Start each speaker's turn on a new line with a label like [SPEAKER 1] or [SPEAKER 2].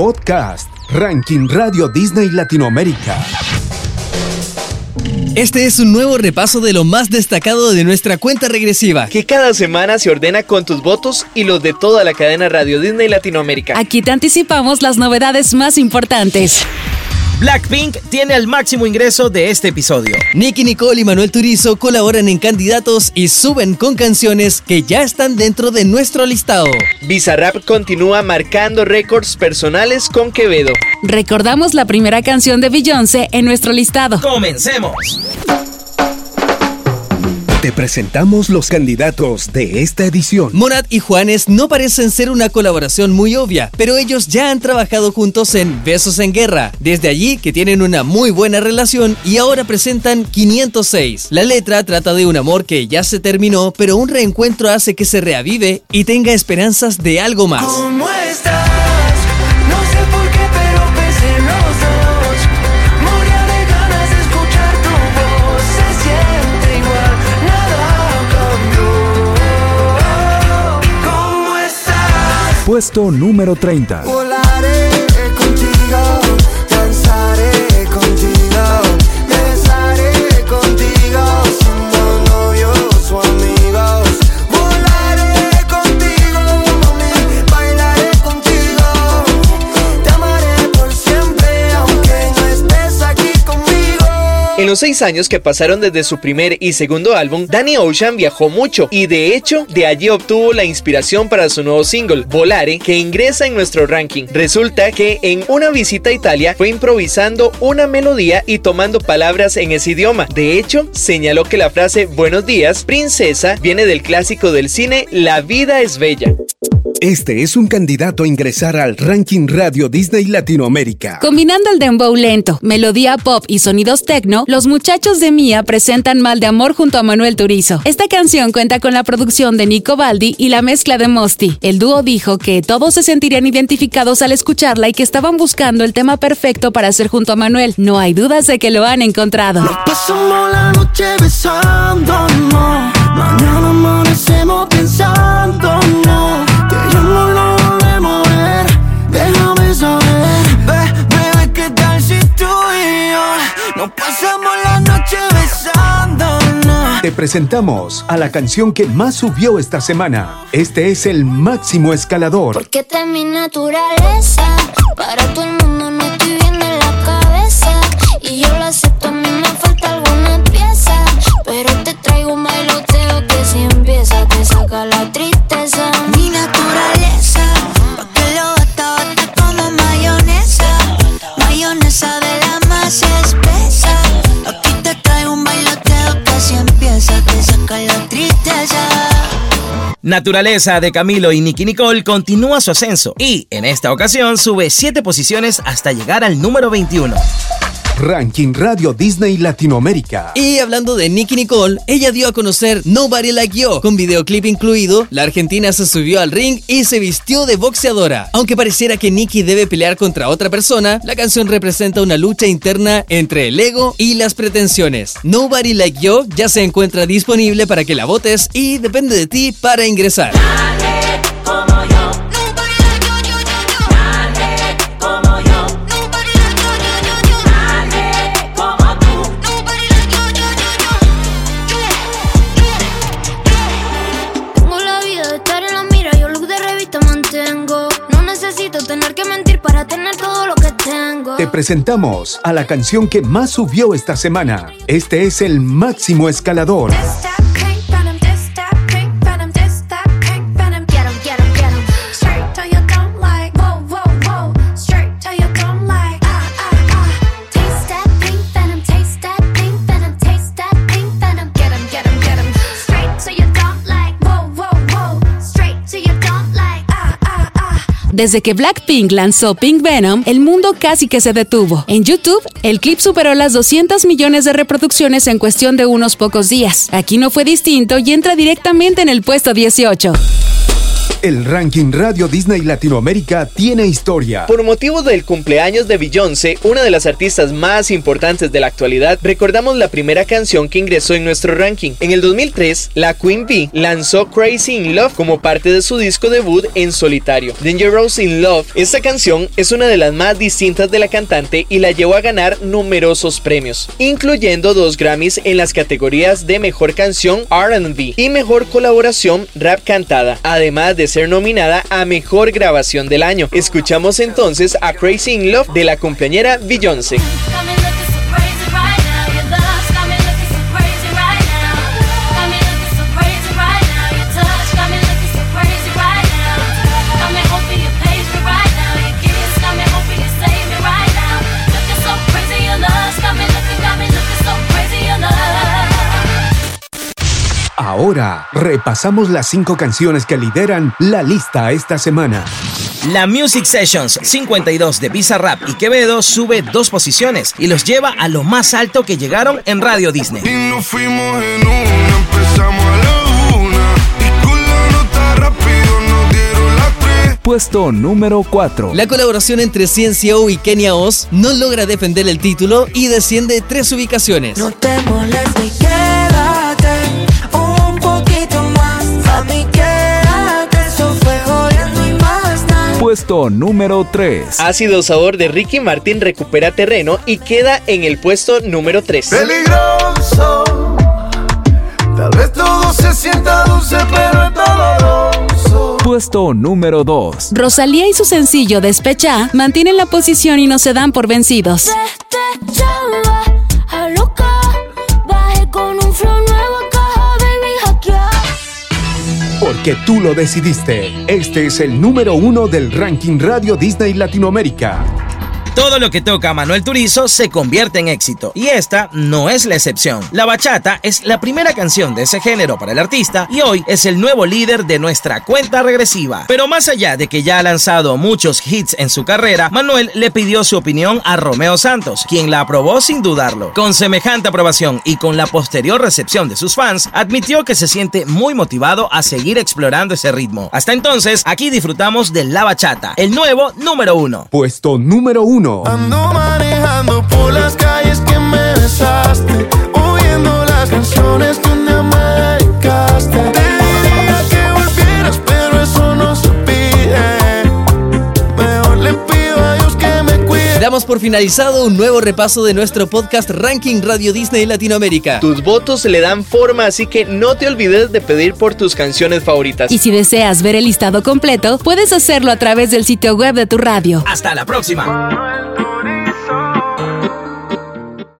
[SPEAKER 1] podcast, Ranking Radio Disney Latinoamérica.
[SPEAKER 2] Este es un nuevo repaso de lo más destacado de nuestra cuenta regresiva.
[SPEAKER 3] Que cada semana se ordena con tus votos y los de toda la cadena Radio Disney Latinoamérica.
[SPEAKER 4] Aquí te anticipamos las novedades más importantes.
[SPEAKER 5] Blackpink tiene el máximo ingreso de este episodio.
[SPEAKER 2] Nicky Nicole y Manuel Turizo colaboran en candidatos y suben con canciones que ya están dentro de nuestro listado.
[SPEAKER 3] Bizarrap continúa marcando récords personales con Quevedo.
[SPEAKER 4] Recordamos la primera canción de Beyoncé en nuestro listado.
[SPEAKER 5] ¡Comencemos!
[SPEAKER 1] Te presentamos los candidatos de esta edición.
[SPEAKER 2] Monat y Juanes no parecen ser una colaboración muy obvia, pero ellos ya han trabajado juntos en Besos en Guerra. Desde allí que tienen una muy buena relación y ahora presentan 506. La letra trata de un amor que ya se terminó, pero un reencuentro hace que se reavive y tenga esperanzas de algo más.
[SPEAKER 6] ¿Cómo estás?
[SPEAKER 1] Puesto número 30.
[SPEAKER 6] Volaré contigo, danzaré
[SPEAKER 3] los seis años que pasaron desde su primer y segundo álbum, Danny Ocean viajó mucho y de hecho de allí obtuvo la inspiración para su nuevo single, Volare, que ingresa en nuestro ranking. Resulta que en una visita a Italia fue improvisando una melodía y tomando palabras en ese idioma. De hecho, señaló que la frase Buenos días, princesa, viene del clásico del cine La vida es bella.
[SPEAKER 1] Este es un candidato a ingresar al Ranking Radio Disney Latinoamérica.
[SPEAKER 4] Combinando el dembow lento, melodía pop y sonidos techno, los muchachos de Mía presentan Mal de Amor junto a Manuel Turizo. Esta canción cuenta con la producción de Nico Baldi y la mezcla de Mosti. El dúo dijo que todos se sentirían identificados al escucharla y que estaban buscando el tema perfecto para hacer junto a Manuel. No hay dudas de que lo han encontrado.
[SPEAKER 6] Pasamos la noche besándonos, mañana amanecemos
[SPEAKER 1] Te presentamos a la canción que más subió esta semana. Este es el máximo escalador.
[SPEAKER 7] Porque esta es mi naturaleza. Para todo el mundo no estoy bien de la cabeza. Y yo lo acepto, a mí me falta alguna pieza. Pero te traigo un bailoteo que si empieza te saca la tristeza. Naturaleza de
[SPEAKER 5] Camilo y Nicky Nicole continúa su ascenso y en esta ocasión sube 7 posiciones hasta llegar al número 21.
[SPEAKER 1] Ranking Radio Disney Latinoamérica.
[SPEAKER 2] Y hablando de Nicky Nicole, ella dio a conocer Nobody Like You. Con videoclip incluido, la argentina se subió al ring y se vistió de boxeadora. Aunque pareciera que Nicky debe pelear contra otra persona, la canción representa una lucha interna entre el ego y las pretensiones. Nobody Like You ya se encuentra disponible para que la votes y depende de ti para ingresar.
[SPEAKER 1] Te presentamos a la canción que más subió esta semana. Este es el máximo escalador.
[SPEAKER 4] Desde que Blackpink lanzó Pink Venom, el mundo casi que se detuvo. En YouTube, el clip superó las 200 millones de reproducciones en cuestión de unos pocos días. Aquí no fue distinto y entra directamente en el puesto 18.
[SPEAKER 1] El ranking Radio Disney Latinoamérica tiene historia.
[SPEAKER 3] Por motivo del cumpleaños de Beyoncé, una de las artistas más importantes de la actualidad, recordamos la primera canción que ingresó en nuestro ranking. En el 2003, la Queen Bee lanzó Crazy in Love como parte de su disco debut en solitario. Dangerous in Love, esta canción es una de las más distintas de la cantante y la llevó a ganar numerosos premios, incluyendo dos Grammys en las categorías de Mejor Canción RB y Mejor Colaboración Rap Cantada, además de ser nominada a Mejor Grabación del Año. Escuchamos entonces a Crazy in Love de la compañera Beyoncé.
[SPEAKER 1] Ahora repasamos las cinco canciones que lideran la lista esta semana.
[SPEAKER 5] La Music Sessions 52 de Bizarrap y Quevedo sube dos posiciones y los lleva a lo más alto que llegaron en Radio Disney.
[SPEAKER 6] Y nos fuimos en una, empezamos a la una. Y con la nota rápido nos dieron las tres.
[SPEAKER 8] Puesto número 4.
[SPEAKER 2] La colaboración entre CNCO y Kenya Oz no logra defender el título y desciende tres ubicaciones.
[SPEAKER 9] No te molestes
[SPEAKER 8] Puesto número 3.
[SPEAKER 3] Ácido Sabor de Ricky Martin recupera terreno y queda en el puesto número 3.
[SPEAKER 6] Peligroso. Tal vez todo se sienta dulce, pero es doloroso.
[SPEAKER 8] Puesto número 2.
[SPEAKER 4] Rosalía y su sencillo Despecha mantienen la posición y no se dan por vencidos.
[SPEAKER 1] Porque tú lo decidiste. Este es el número uno del ranking Radio Disney Latinoamérica.
[SPEAKER 5] Todo lo que toca Manuel Turizo se convierte en éxito, y esta no es la excepción. La bachata es la primera canción de ese género para el artista y hoy es el nuevo líder de nuestra cuenta regresiva. Pero más allá de que ya ha lanzado muchos hits en su carrera, Manuel le pidió su opinión a Romeo Santos, quien la aprobó sin dudarlo. Con semejante aprobación y con la posterior recepción de sus fans, admitió que se siente muy motivado a seguir explorando ese ritmo. Hasta entonces, aquí disfrutamos de La Bachata, el nuevo número uno.
[SPEAKER 1] Puesto número uno.
[SPEAKER 6] Ando manejando por las calles que me besaste, oyendo las canciones que
[SPEAKER 2] por finalizado un nuevo repaso de nuestro podcast Ranking Radio Disney Latinoamérica.
[SPEAKER 3] Tus votos le dan forma, así que no te olvides de pedir por tus canciones favoritas.
[SPEAKER 4] Y si deseas ver el listado completo, puedes hacerlo a través del sitio web de tu radio.
[SPEAKER 5] Hasta la próxima.